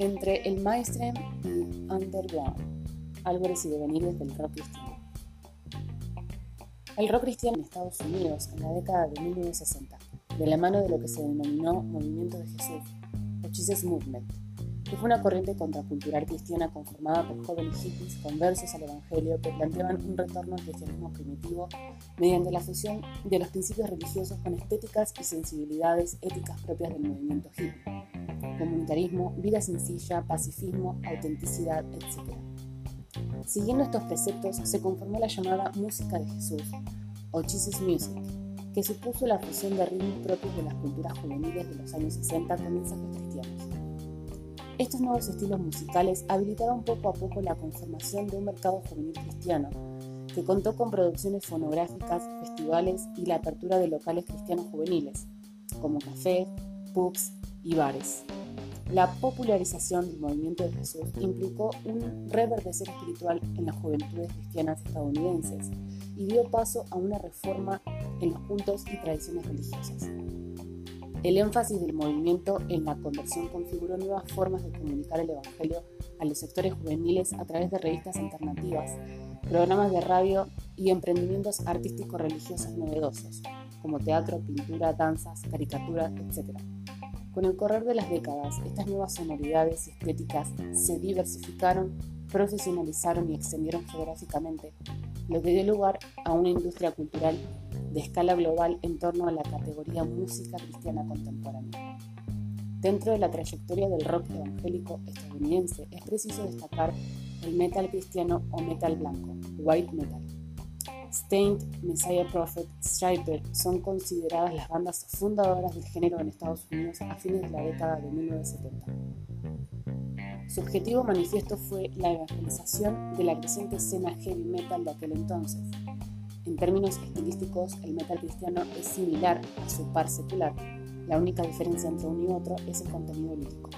entre el mainstream y underground, álvarez y devenires del rock cristiano. El rock cristiano en Estados Unidos en la década de 1960, de la mano de lo que se denominó Movimiento de Jesús, o Jesus Movement, que fue una corriente contracultural cristiana conformada por jóvenes hippies conversos al Evangelio que planteaban un retorno al cristianismo primitivo mediante la fusión de los principios religiosos con estéticas y sensibilidades éticas propias del movimiento hippie. Comunitarismo, vida sencilla, pacifismo, autenticidad, etc. Siguiendo estos preceptos se conformó la llamada música de Jesús, o Jesus Music, que supuso la fusión de ritmos propios de las culturas juveniles de los años 60 con mensajes. Estos nuevos estilos musicales habilitaron poco a poco la conformación de un mercado juvenil cristiano, que contó con producciones fonográficas, festivales y la apertura de locales cristianos juveniles, como cafés, pubs y bares. La popularización del movimiento de Jesús implicó un reverdecer espiritual en las juventudes cristianas estadounidenses y dio paso a una reforma en los cultos y tradiciones religiosas. El énfasis del movimiento en la conversión configuró nuevas formas de comunicar el Evangelio a los sectores juveniles a través de revistas alternativas, programas de radio y emprendimientos artísticos religiosos novedosos, como teatro, pintura, danzas, caricaturas, etc. Con el correr de las décadas, estas nuevas sonoridades y estéticas se diversificaron, profesionalizaron y extendieron geográficamente, lo que dio lugar a una industria cultural de escala global en torno a la categoría música cristiana contemporánea. Dentro de la trayectoria del rock evangélico estadounidense es preciso destacar el metal cristiano o metal blanco, white metal. Stained, Messiah Prophet, Striper son consideradas las bandas fundadoras del género en Estados Unidos a fines de la década de 1970. Su objetivo manifiesto fue la evangelización de la creciente escena heavy metal de aquel entonces, en términos estilísticos, el metal cristiano es similar a su par secular. La única diferencia entre uno y otro es el contenido lírico.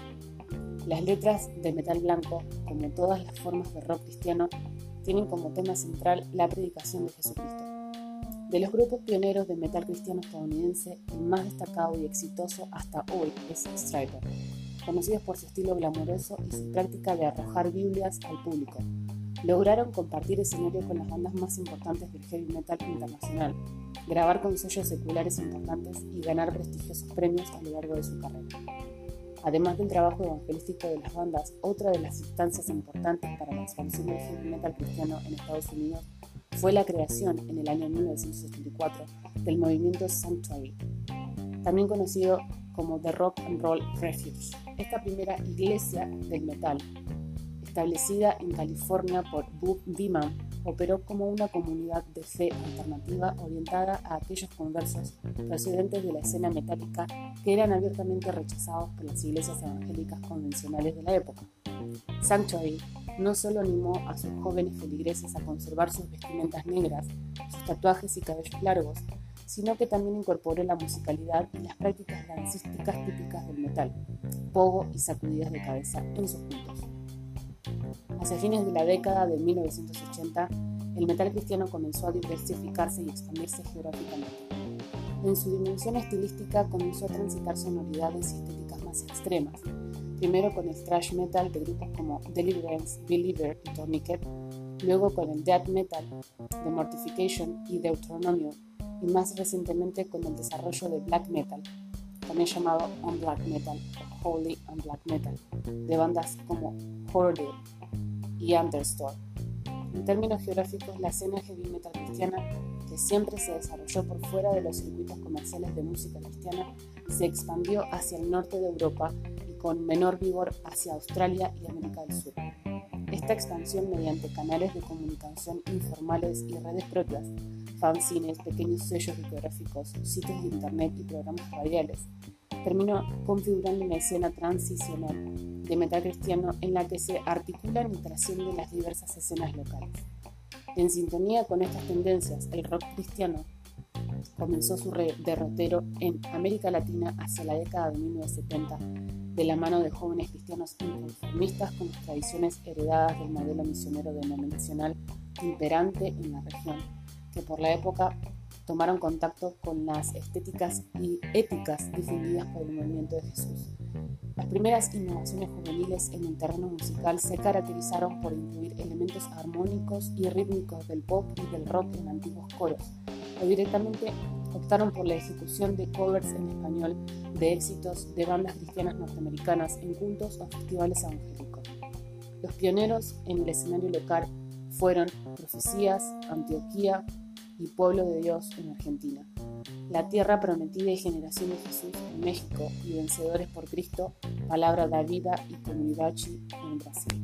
Las letras de metal blanco, como todas las formas de rock cristiano, tienen como tema central la predicación de Jesucristo. De los grupos pioneros de metal cristiano estadounidense, el más destacado y exitoso hasta hoy es Striper, conocidos por su estilo glamoroso y su práctica de arrojar Biblias al público, lograron compartir escenario con las bandas más importantes del heavy metal internacional, grabar con sellos seculares importantes y ganar prestigiosos premios a lo largo de su carrera. Además del trabajo evangelístico de las bandas, otra de las instancias importantes para la expansión del heavy metal cristiano en Estados Unidos fue la creación en el año 1964 del movimiento Sanctuary, también conocido como The Rock and Roll Refuge. Esta primera iglesia del metal establecida en California por Bob Beeman, operó como una comunidad de fe alternativa orientada a aquellos conversos procedentes de la escena metálica que eran abiertamente rechazados por las iglesias evangélicas convencionales de la época. Sanctuary no solo animó a sus jóvenes feligreses a conservar sus vestimentas negras, sus tatuajes y cabellos largos, sino que también incorporó la musicalidad y las prácticas dancísticas típicas del metal, pogo y sacudidas de cabeza en sus cultos. Hacia fines de la década de 1980, el metal cristiano comenzó a diversificarse y expandirse geográficamente. En su dimensión estilística comenzó a transitar sonoridades y estéticas más extremas, primero con el thrash metal de grupos como Deliverance, Believer y Tourniquet, luego con el death metal de Mortification y Deuteronomio, y más recientemente con el desarrollo de black metal, también llamado on black metal o holy on black metal, de bandas como Horde, y Understore. En términos geográficos, la escena heavy metal cristiana, que siempre se desarrolló por fuera de los circuitos comerciales de música cristiana, se expandió hacia el norte de Europa y con menor vigor hacia Australia y América del Sur. Esta expansión mediante canales de comunicación informales y redes propias, fanzines, pequeños sellos discográficos, sitios de internet y programas radiales, terminó configurando una escena transicional de metal cristiano en la que se articulan y trascienden las diversas escenas locales. En sintonía con estas tendencias, el rock cristiano comenzó su derrotero en América Latina hacia la década de 1970, de la mano de jóvenes cristianos inconformistas con las tradiciones heredadas del modelo misionero denominacional imperante en la región, que por la época tomaron contacto con las estéticas y éticas difundidas por el movimiento de Jesús Las primeras innovaciones juveniles en el terreno musical se caracterizaron por incluir elementos armónicos y rítmicos del pop y del rock en antiguos coros, o directamente optaron por la ejecución de covers en español de éxitos de bandas cristianas norteamericanas en cultos o festivales evangélicos. Los pioneros en el escenario local fueron Profecías, Antioquía y Pueblo de Dios en Argentina. La tierra prometida y generación de Jesús en México y Vencedores por Cristo, Palabra da Vida y Comunidad en Brasil.